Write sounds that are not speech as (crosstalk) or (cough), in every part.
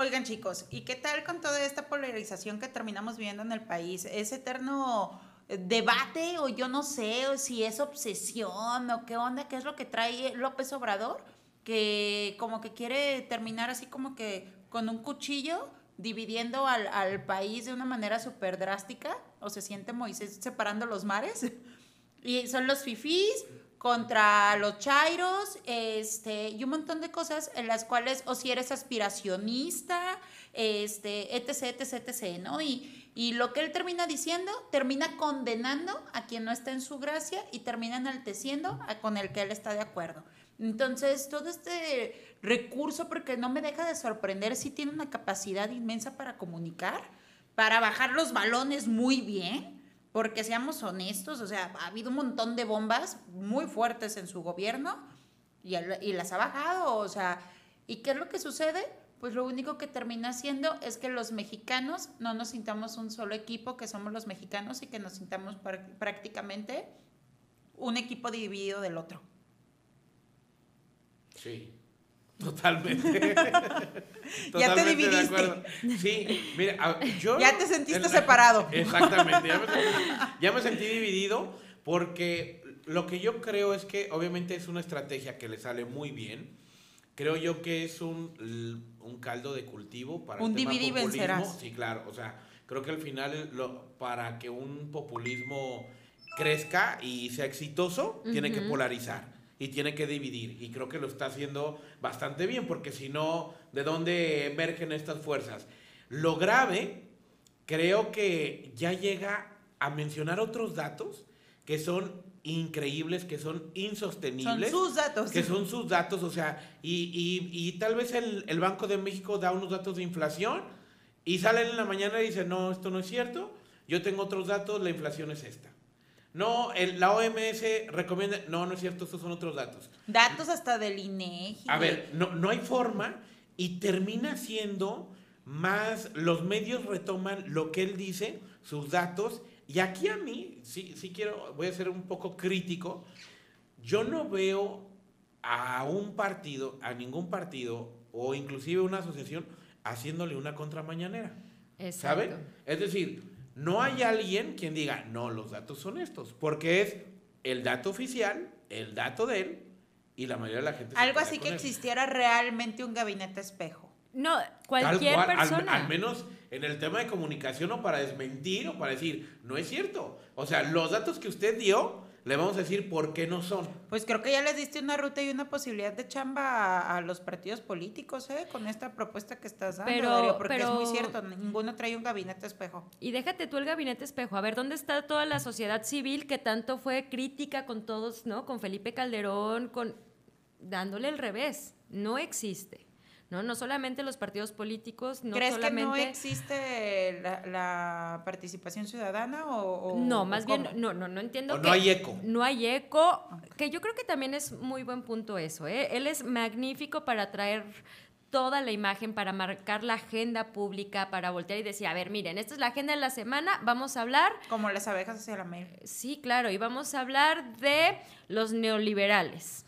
Oigan chicos, ¿y qué tal con toda esta polarización que terminamos viendo en el país? ¿Es eterno debate o yo no sé o si es obsesión o qué onda, qué es lo que trae López Obrador? Que como que quiere terminar así como que con un cuchillo dividiendo al, al país de una manera súper drástica, o se siente Moisés separando los mares, (laughs) y son los fifís contra los chairos, este, y un montón de cosas en las cuales, o si eres aspiracionista, este, etc, etc, etc, ¿no? Y, y lo que él termina diciendo, termina condenando a quien no está en su gracia y termina enalteciendo a con el que él está de acuerdo. Entonces, todo este recurso, porque no me deja de sorprender, sí tiene una capacidad inmensa para comunicar, para bajar los balones muy bien, porque seamos honestos, o sea, ha habido un montón de bombas muy fuertes en su gobierno y, las ha bajado, o sea, ¿y qué es lo que sucede? Pues lo único que termina haciendo es que los mexicanos no nos sintamos un solo equipo, que somos los mexicanos y que nos sintamos prácticamente un equipo dividido del otro. Sí, totalmente. (laughs) ya te dividiste. Sí, mira, yo... Ya te sentiste separado. Exactamente, (laughs) ya me, sentí, dividido porque lo que yo creo es que obviamente es una estrategia que le sale muy bien. Creo yo que es un, un caldo de cultivo para un el tema Sí, claro. O sea, creo que al final lo, para que un populismo crezca y sea exitoso, tiene que polarizar y tiene que dividir. Y creo que lo está haciendo bastante bien, porque si no, ¿de dónde emergen estas fuerzas? Lo grave, creo que ya llega a mencionar otros datos que son increíbles, que son insostenibles. Son sus datos. Que son sus datos, o sea, y, y, tal vez el, el, Banco de México da unos datos de inflación y salen en la mañana y dicen, no, esto no es cierto, yo tengo otros datos, la inflación es esta. No, el, la OMS recomienda. No, no es cierto, estos son otros datos. Datos hasta del INEGI. A ver, no, no hay forma y termina siendo más. Los medios retoman lo que él dice, sus datos. Y aquí a mí, sí, sí quiero, voy a ser un poco crítico. Yo no veo a un partido, a ningún partido, o inclusive una asociación, haciéndole una contramañanera. ¿Saben? Es decir, no hay alguien quien diga, no, los datos son estos, porque es el dato oficial, el dato de él, y la mayoría de la gente... Algo así que existiera realmente un gabinete espejo. No, cualquier persona. Al, menos en el tema de comunicación o para desmentir o para decir, no es cierto. O sea, los datos que usted dio le vamos a decir por qué no son. Pues creo que ya les diste una ruta y una posibilidad de chamba a, los partidos políticos, ¿eh? Con esta propuesta que estás dando, pero, porque es muy cierto, ninguno trae un gabinete espejo. Y déjate tú el gabinete espejo, a ver, ¿dónde está toda la sociedad civil que tanto fue crítica con todos, ¿no? Con Felipe Calderón, con dándole el revés, no existe. ¿No? No solamente los partidos políticos, no ¿Crees que no existe la, participación ciudadana o, No, más bien, no, no, no entiendo no hay eco. No hay eco, que yo creo que también es muy buen punto eso, ¿eh? Él es magnífico para traer toda la imagen para marcar la agenda pública, para voltear y decir, a ver, miren, esta es la agenda de la semana, vamos a hablar... Como las abejas hacia la miel. Sí, claro, y vamos a hablar de los neoliberales.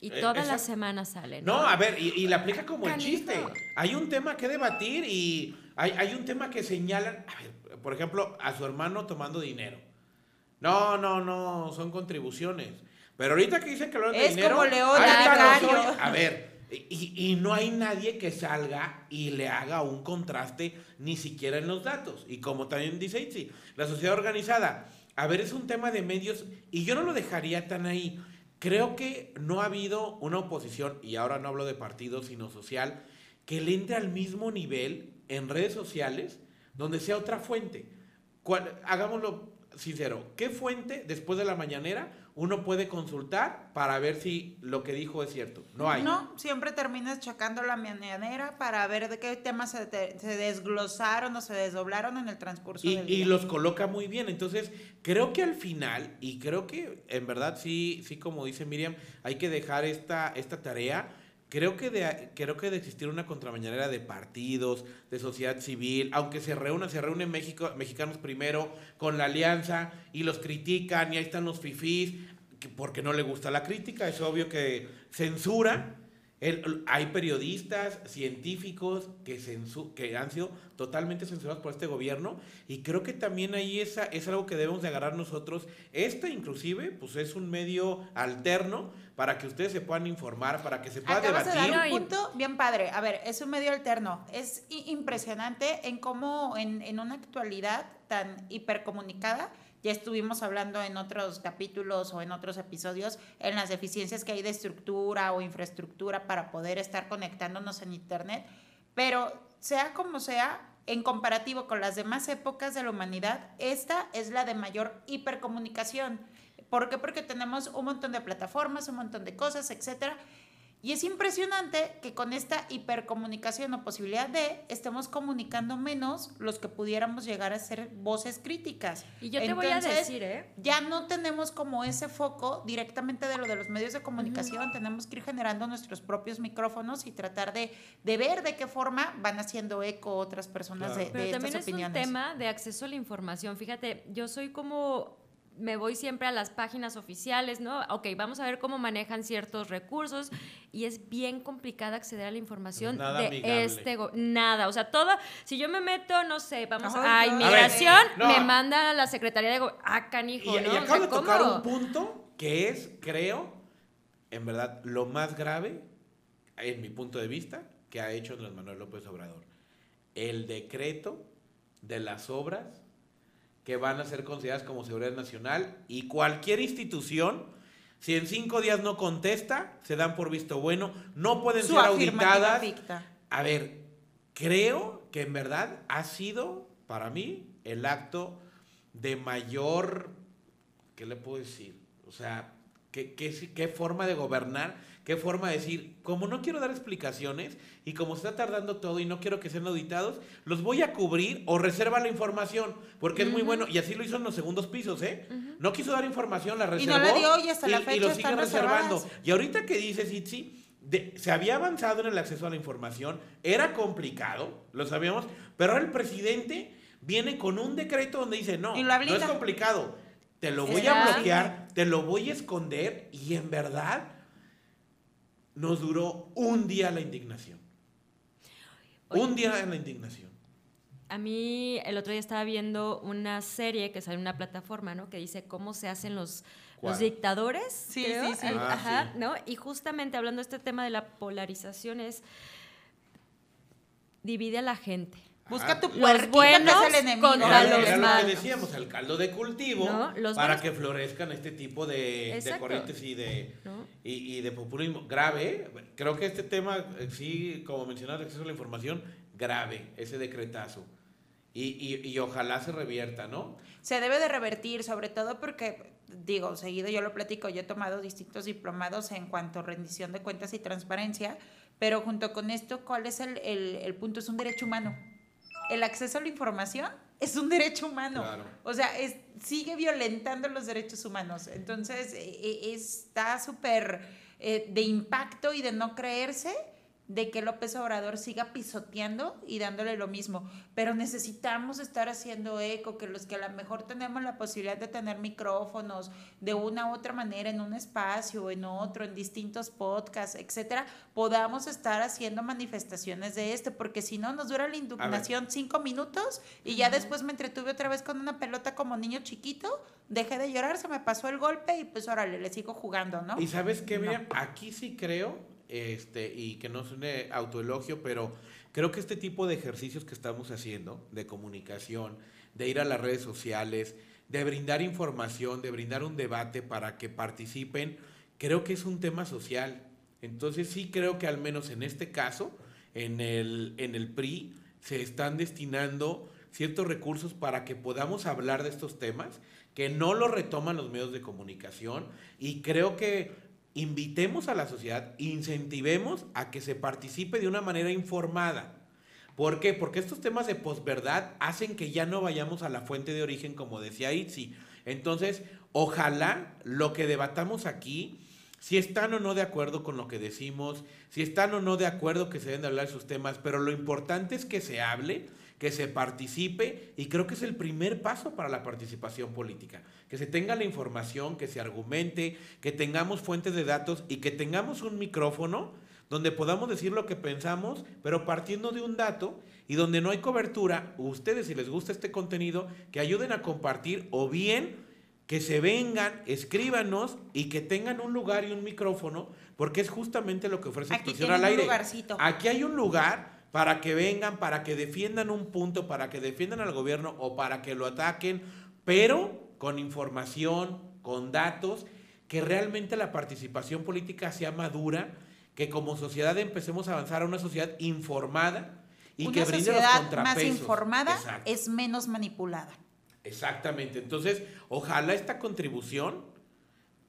Y eh, todas las semanas salen. ¿no? a ver, y, la aplica como el chiste. Hay un tema que debatir y hay, hay un tema que señalan, a ver, por ejemplo, a su hermano tomando dinero. No, no, no, son contribuciones. Pero ahorita que dicen que lo de es dinero. Como León a ver, y, y, no hay nadie que salga y le haga un contraste ni siquiera en los datos. Y como también dice Itzi, la sociedad organizada. A ver, es un tema de medios y yo no lo dejaría tan ahí. Creo que no ha habido una oposición, y ahora no hablo de partido, sino social, que le entre al mismo nivel en redes sociales donde sea otra fuente. hagámoslo sincero, ¿qué fuente después de la mañanera uno puede consultar para ver si lo que dijo es cierto. No hay. No, siempre terminas checando la mañanera para ver de qué temas se, desglosaron o se desdoblaron en el transcurso y, del día. Y los coloca muy bien. Entonces, creo que al final, y creo que en verdad sí, sí como dice Miriam, hay que dejar esta, esta tarea. Creo que, de, creo que de existir una contramañanera de partidos, de sociedad civil, aunque se reúna, se reúnen México, mexicanos primero con la alianza y los critican y ahí están los fifís, porque no le gusta la crítica, es obvio que censura El- hay periodistas, científicos que, censu- que han sido totalmente censurados por este gobierno y creo que también ahí esa, es algo que debemos de agarrar nosotros. Este inclusive pues es un medio alterno para que ustedes se puedan informar, para que se pueda Acabas de debatir. dar No, un punto bien padre. A ver, es un medio alterno. Es impresionante en cómo en, en una actualidad tan hipercomunicada, ya estuvimos hablando en otros capítulos o en otros episodios, en las deficiencias que hay de estructura o infraestructura para poder estar conectándonos en Internet, pero sea como sea, en comparativo con las demás épocas de la humanidad, esta es la de mayor hipercomunicación. ¿Por qué? Porque tenemos un montón de plataformas, un montón de cosas, etcétera. Y es impresionante que con esta hipercomunicación o posibilidad de estemos comunicando menos los que pudiéramos llegar a ser voces críticas. Y yo te voy a decir, ¿eh? Ya no tenemos como ese foco directamente de lo de los medios de comunicación. Tenemos que ir generando nuestros propios micrófonos y tratar de, de ver de qué forma van haciendo eco otras personas Claro. de, de Pero estas también es opiniones. un tema de acceso a la información. Fíjate, yo soy como me voy siempre a las páginas oficiales, ¿no? Ok, vamos a ver cómo manejan ciertos recursos y es bien complicado acceder a la información Nada de amigable. este go- nada, o sea, todo, si yo me meto, no sé, vamos a no. inmigración, A ver, no. me mandan a la Secretaría de Go- ah, Y, canijo, y ¿no? O sea, acabo de tocar ¿cómo? un punto que es, creo, en verdad, lo más grave, en mi punto de vista, que ha hecho Andrés Manuel López Obrador. El decreto de las obras que van a ser consideradas como seguridad nacional y cualquier institución, si en cinco días no contesta, se dan por visto bueno, no pueden Su ser auditadas. A ver, creo que en verdad ha sido para mí el acto de mayor, ¿qué le puedo decir? O sea, ¿qué, qué, qué forma de gobernar? ¿Qué forma de decir? Como no quiero dar explicaciones y como está tardando todo y no quiero que sean auditados, los voy a cubrir o reserva la información, porque es muy bueno. Y así lo hizo en los segundos pisos, ¿eh? No quiso dar información, la Y reservó. no la dio y hasta la y fecha lo sigue están reservando. reservadas. Y ahorita que dices, Itzi, de- se había avanzado en el acceso a la información, era complicado, lo sabíamos, pero ahora el presidente viene con un decreto donde dice, no, Y lo no es complicado, te lo voy a bloquear, te lo voy a esconder y en verdad nos duró un día la indignación. Oye. Un día la indignación. A mí el otro día estaba viendo una serie que sale en una plataforma, ¿no? Que dice cómo se hacen los, dictadores. Sí, creo. sí, sí. Al- Ah, Ajá, sí. ¿no? Y justamente hablando de este tema de la polarización es divide a la gente. Busca Ah, tu Los puerquito buenos que es el enemigo. contra los era lo malos. que decíamos, el caldo de cultivo No, los para buenos- que florezcan este tipo de, de corrientes y de, ¿no? y, y de populismo grave. ¿eh? Creo que este tema, eh, sí, como mencionaba, acceso a la información, grave, ese decretazo. Y, y, y ojalá se revierta, ¿no? Se debe de revertir, sobre todo porque, digo, seguido yo lo platico, yo he tomado distintos diplomados en cuanto a rendición de cuentas y transparencia, pero junto con esto, ¿cuál es el, el- el punto? Es un derecho humano. El acceso a la información es un derecho humano. Claro. O sea, es, sigue violentando los derechos humanos. Entonces, e- e- está súper eh, de impacto y de no creerse de que López Obrador siga pisoteando y dándole lo mismo. Pero necesitamos estar haciendo eco, que los que a lo mejor tenemos la posibilidad de tener micrófonos de una u otra manera en un espacio, en otro, en distintos podcasts, etcétera, podamos estar haciendo manifestaciones de esto, porque si no nos dura la indignación cinco minutos y ya después me entretuve otra vez con una pelota como niño chiquito, dejé de llorar, se me pasó el golpe y pues órale, le sigo jugando, ¿no? Y sabes qué, No. Miriam, aquí sí creo, este, y que no suene autoelogio, pero creo que este tipo de ejercicios que estamos haciendo, de comunicación, de ir a las redes sociales, de brindar información, de brindar un debate para que participen, creo que es un tema social. Entonces sí creo que al menos en este caso, en el, en el PRI, se están destinando ciertos recursos para que podamos hablar de estos temas, que no lo retoman los medios de comunicación, y creo que invitemos a la sociedad, incentivemos a que se participe de una manera informada. ¿Por qué? Porque estos temas de posverdad hacen que ya no vayamos a la fuente de origen, como decía Itzi. Entonces, ojalá lo que debatamos aquí, si están o no de acuerdo con lo que decimos, si están o no de acuerdo que se deben de hablar sus temas, pero lo importante es que se hable, que se participe y creo que es el primer paso para la participación política, que se tenga la información, que se argumente, que tengamos fuentes de datos y que tengamos un micrófono donde podamos decir lo que pensamos, pero partiendo de un dato y donde no hay cobertura, ustedes si les gusta este contenido, que ayuden a compartir o bien que se vengan, escríbanos y que tengan un lugar y un micrófono, porque es justamente lo que ofrece Aquí Explosión al tienen un aire. lugarcito. Aquí hay un lugar para que vengan, para que defiendan un punto, para que defiendan al gobierno o para que lo ataquen, pero con información, con datos, que realmente la participación política sea madura, que como sociedad empecemos a avanzar a una sociedad informada y Una que brinde los sociedad contrapesos. más informada Exacto. es menos manipulada. Exactamente. Entonces, ojalá esta contribución,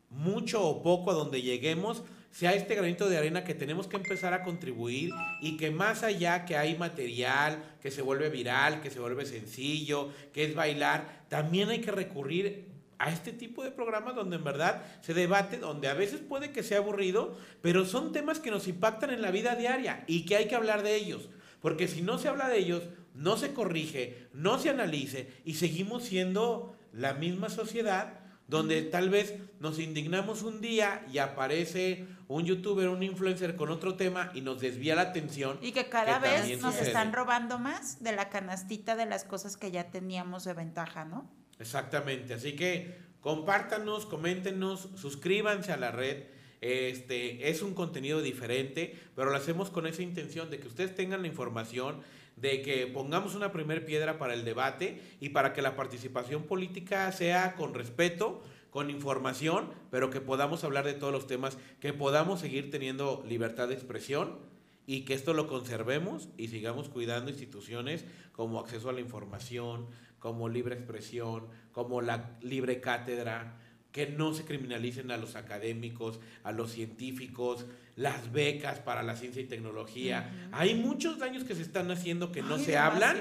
mucho o poco a donde lleguemos, sea este granito de arena que tenemos que empezar a contribuir y que más allá que hay material, que se vuelve viral, que se vuelve sencillo, que es bailar, también hay que recurrir a este tipo de programas donde en verdad se debate, donde a veces puede que sea aburrido, pero son temas que nos impactan en la vida diaria y que hay que hablar de ellos. Porque si no se habla de ellos, no se corrige, no se analice y seguimos siendo la misma sociedad donde tal vez nos indignamos un día y aparece un youtuber, un influencer con otro tema y nos desvía la atención. Y que cada Que vez nos sucede. están robando más de la canastita de las cosas que ya teníamos de ventaja, ¿no? Exactamente, así que compártanos, coméntenos, suscríbanse a la red. Este es un contenido diferente, pero lo hacemos con esa intención de que ustedes tengan la información, de que pongamos una primer piedra para el debate y para que la participación política sea con respeto, con información, pero que podamos hablar de todos los temas, que podamos seguir teniendo libertad de expresión y que esto lo conservemos y sigamos cuidando instituciones como acceso a la información, como libre expresión, como la libre cátedra, que no se criminalicen a los académicos, a los científicos, las becas para la ciencia y tecnología. Hay muchos daños que se están haciendo que no Ay, se hablan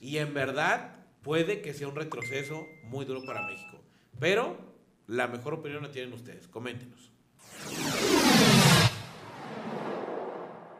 y en verdad puede que sea un retroceso muy duro para México. Pero la mejor opinión la tienen ustedes. Coméntenos.